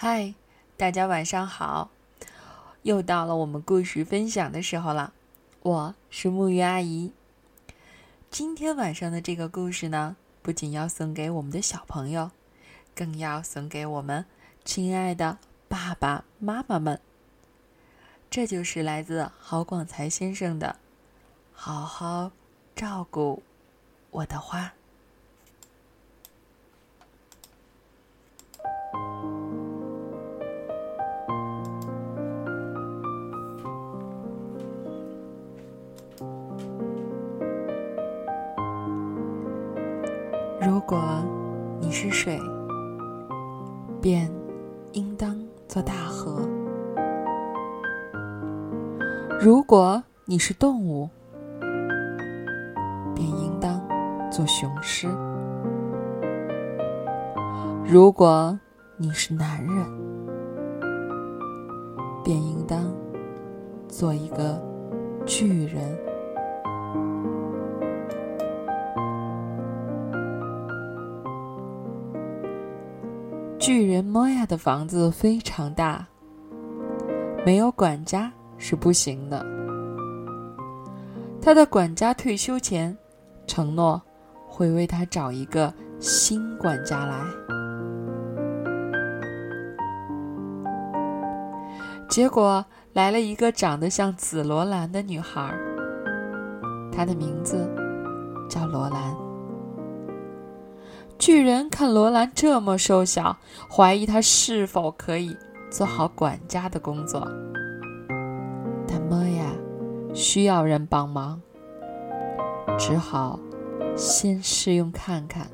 嗨，大家晚上好！又到了我们故事分享的时候了。我是木鱼阿姨。今天晚上的这个故事呢，不仅要送给我们的小朋友，更要送给我们亲爱的爸爸妈妈们。这就是来自郝广才先生的“好好照顾我的花”。如果你是水，便应当做大河；如果你是动物，便应当做雄狮；如果你是男人，便应当做一个巨人。巨人莫亚的房子非常大，没有管家是不行的。他的管家退休前承诺会为他找一个新管家来，结果来了一个长得像紫罗兰的女孩，她的名字叫罗兰。巨人看罗兰这么瘦小，怀疑他是否可以做好管家的工作。但莫呀需要人帮忙，只好先试用看看。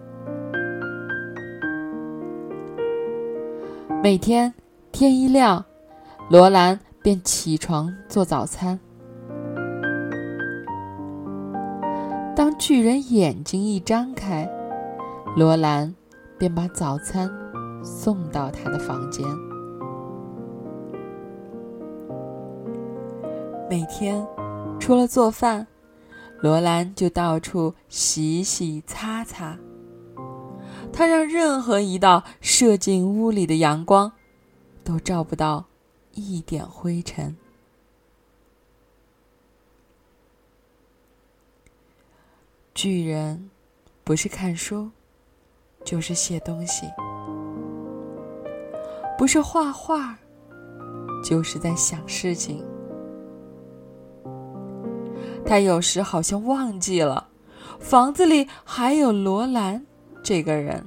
每天天一亮，罗兰便起床做早餐。当巨人眼睛一张开，罗兰便把早餐送到他的房间。每天除了做饭，罗兰就到处洗洗擦擦。他让任何一道射进屋里的阳光都照不到一点灰尘。巨人不是看书。就是写东西，不是画画，就是在想事情。他有时好像忘记了，房子里还有罗兰这个人。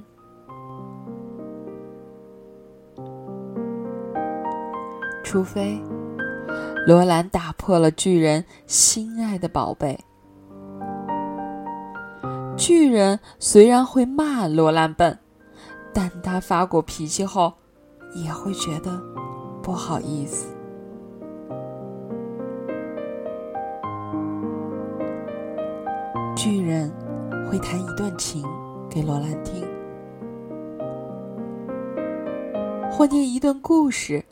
除非罗兰打破了巨人心爱的宝贝。巨人虽然会骂罗兰笨，但他发过脾气后，也会觉得不好意思。巨人会弹一段琴给罗兰听，或念一段故事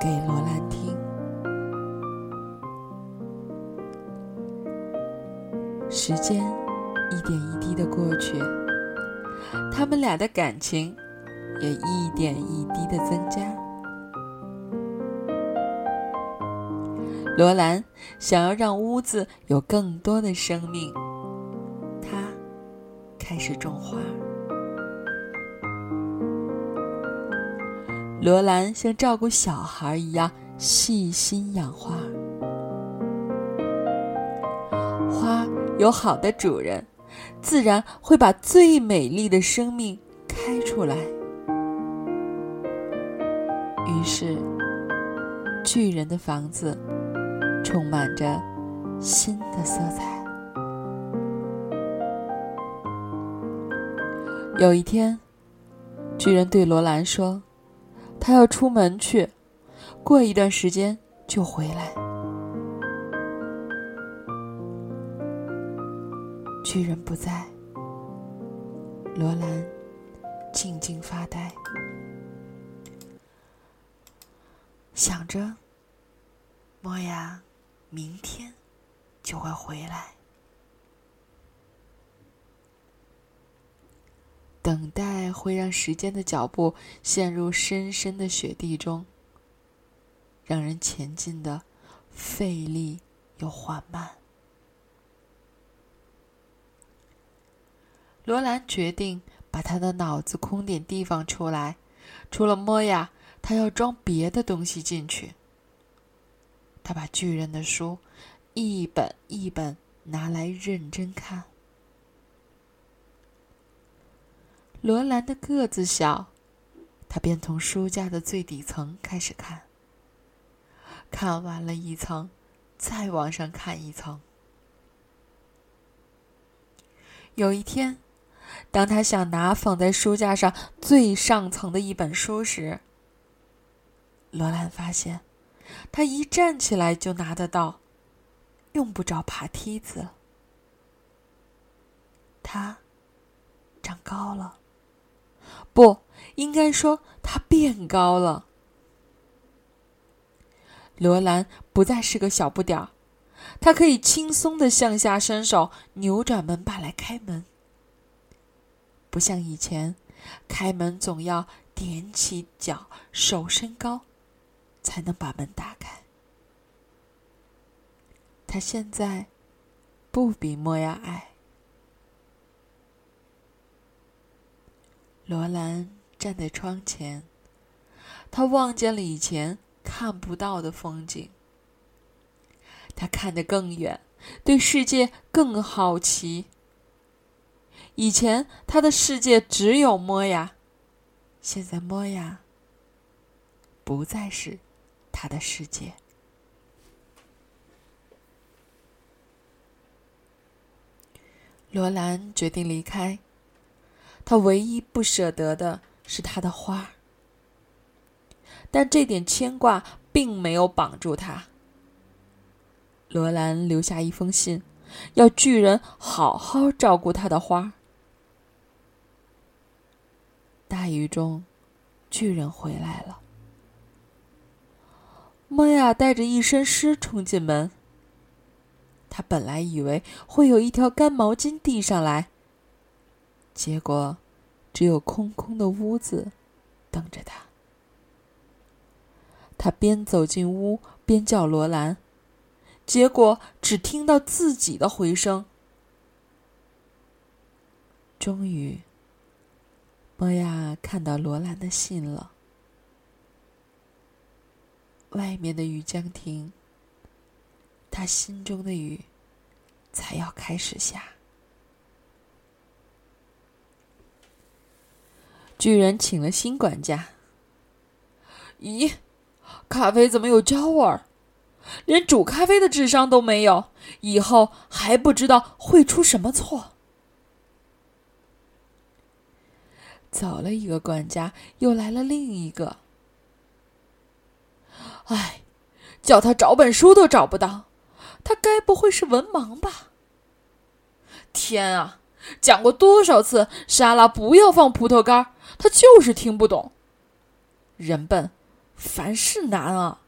给罗兰听。时间。一点一滴的过去，他们俩的感情也一点一滴的增加。罗兰想要让屋子有更多的生命，他开始种花。罗兰像照顾小孩一样细心养花，花有好的主人。自然会把最美丽的生命开出来。于是，巨人的房子充满着新的色彩。有一天，巨人对罗兰说：“他要出门去，过一段时间就回来。”巨人不在，罗兰静静发呆，想着莫亚明天就会回来。等待会让时间的脚步陷入深深的雪地中，让人前进的费力又缓慢。罗兰决定把他的脑子空点地方出来，除了摸呀，他要装别的东西进去。他把巨人的书一本一本拿来认真看。罗兰的个子小，他便从书架的最底层开始看。看完了一层，再往上看一层。有一天，当他想拿放在书架上最上层的一本书时，罗兰发现，他一站起来就拿得到，用不着爬梯子。他长高了。不应该说他变高了。罗兰不再是个小不点儿，他可以轻松的向下伸手扭转门把来开门，不像以前，开门总要踮起脚、手伸高，才能把门打开。他现在不比莫亚矮。罗兰站在窗前，他望见了以前看不到的风景。他看得更远，对世界更好奇。以前他的世界只有摸呀，现在摸呀不再是他的世界。罗兰决定离开。他唯一不舍得的是他的花，但这点牵挂并没有绑住他。罗兰留下一封信，要巨人好好照顾他的花。大雨中，巨人回来了。莫亚带着一身湿冲进门。他本来以为会有一条干毛巾递上来。结果，只有空空的屋子等着他。他边走进屋边叫罗兰，结果只听到自己的回声。终于，莫亚看到罗兰的信了。外面的雨将停，他心中的雨才要开始下。巨人请了新管家。咦，咖啡怎么有焦味儿？连煮咖啡的智商都没有，以后还不知道会出什么错。走了一个管家，又来了另一个。哎，叫他找本书都找不到，他该不会是文盲吧？天啊！讲过多少次沙拉不要放葡萄干，他就是听不懂。人笨，凡事难啊。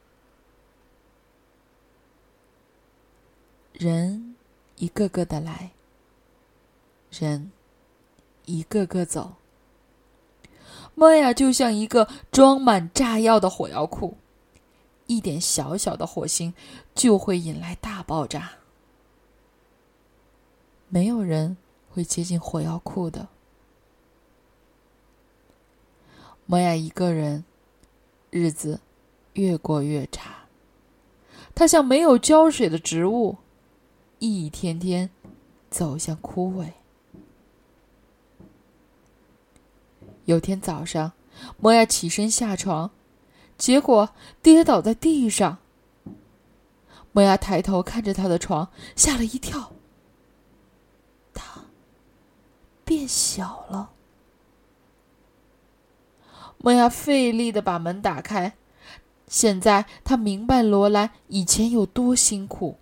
人一个个的来，人一个个走。莫雅就像一个装满炸药的火药库，一点小小的火星就会引来大爆炸。没有人。会接近火药库的。莫雅一个人，日子越过越差。他像没有浇水的植物，一天天走向枯萎。有天早上，莫亚起身下床，结果跌倒在地上。莫亚抬头看着他的床，吓了一跳。他变小了。莫亚费力的把门打开，现在他明白罗兰以前有多辛苦。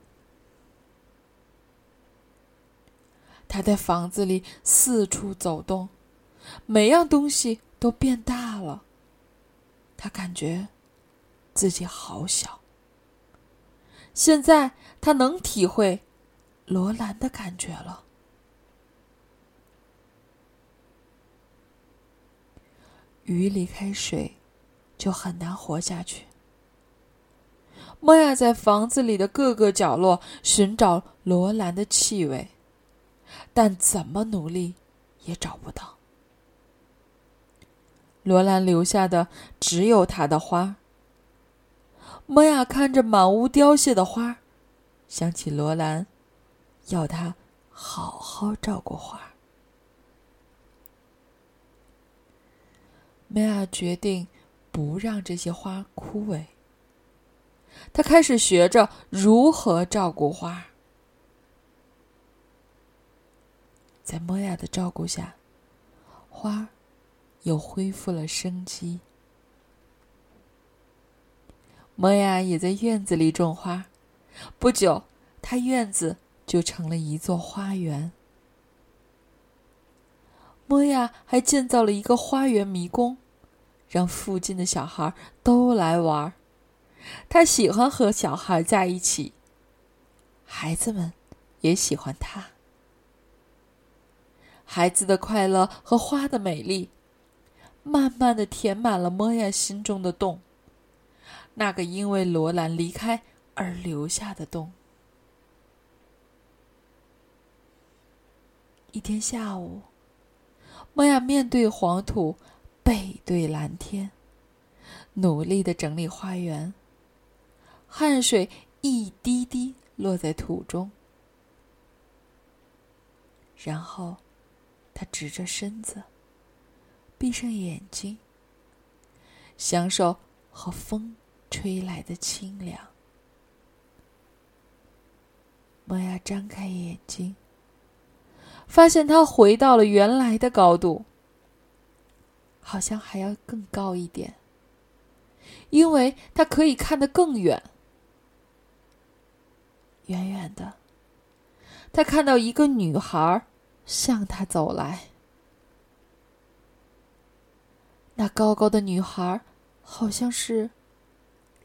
他在房子里四处走动，每样东西都变大了。他感觉自己好小。现在他能体会罗兰的感觉了。鱼离开水，就很难活下去。莫亚在房子里的各个角落寻找罗兰的气味，但怎么努力也找不到。罗兰留下的只有他的花。莫雅看着满屋凋谢的花，想起罗兰，要他好好照顾花。莫亚决定不让这些花枯萎。他开始学着如何照顾花。在莫亚的照顾下，花又恢复了生机。莫亚也在院子里种花，不久，他院子就成了一座花园。莫亚还建造了一个花园迷宫，让附近的小孩都来玩。他喜欢和小孩在一起，孩子们也喜欢他。孩子的快乐和花的美丽，慢慢的填满了莫亚心中的洞。那个因为罗兰离开而留下的洞。一天下午，莫亚面对黄土，背对蓝天，努力的整理花园。汗水一滴滴落在土中，然后，他直着身子，闭上眼睛，享受和风。吹来的清凉。莫亚张开眼睛，发现他回到了原来的高度，好像还要更高一点，因为他可以看得更远。远远的，他看到一个女孩向他走来。那高高的女孩好像是。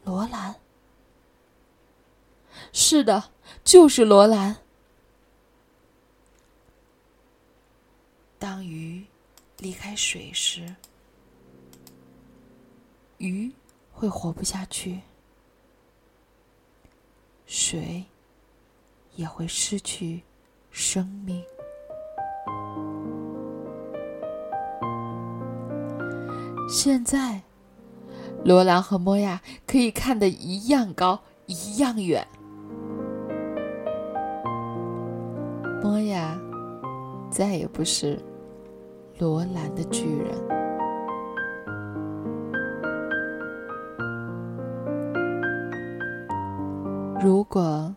罗兰，是的，就是罗兰。当鱼离开水时，鱼会活不下去，水也会失去生命。现在。罗兰和莫亚可以看得一样高，一样远。莫亚再也不是罗兰的巨人。如果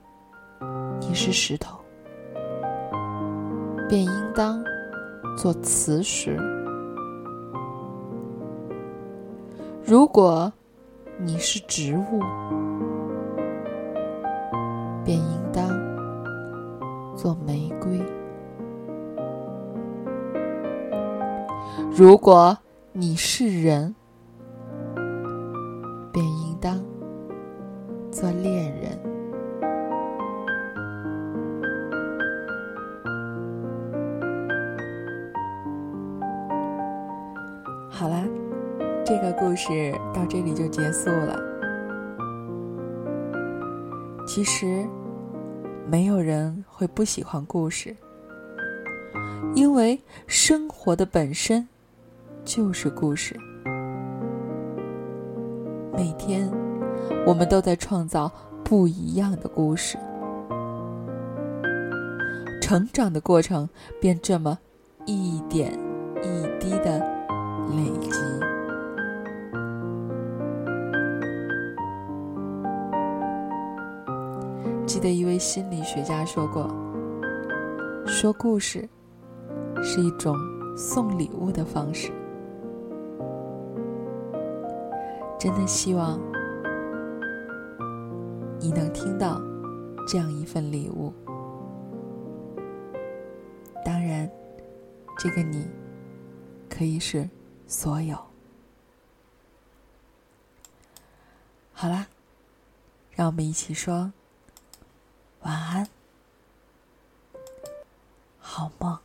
你是石头，便应当做磁石。如果你是植物，便应当做玫瑰；如果你是人，便应当做恋人。好啦。这个故事到这里就结束了。其实，没有人会不喜欢故事，因为生活的本身就是故事。每天，我们都在创造不一样的故事，成长的过程便这么一点一滴的累积。记得一位心理学家说过：“说故事是一种送礼物的方式。”真的希望你能听到这样一份礼物。当然，这个你可以是所有。好啦，让我们一起说。晚安。好梦。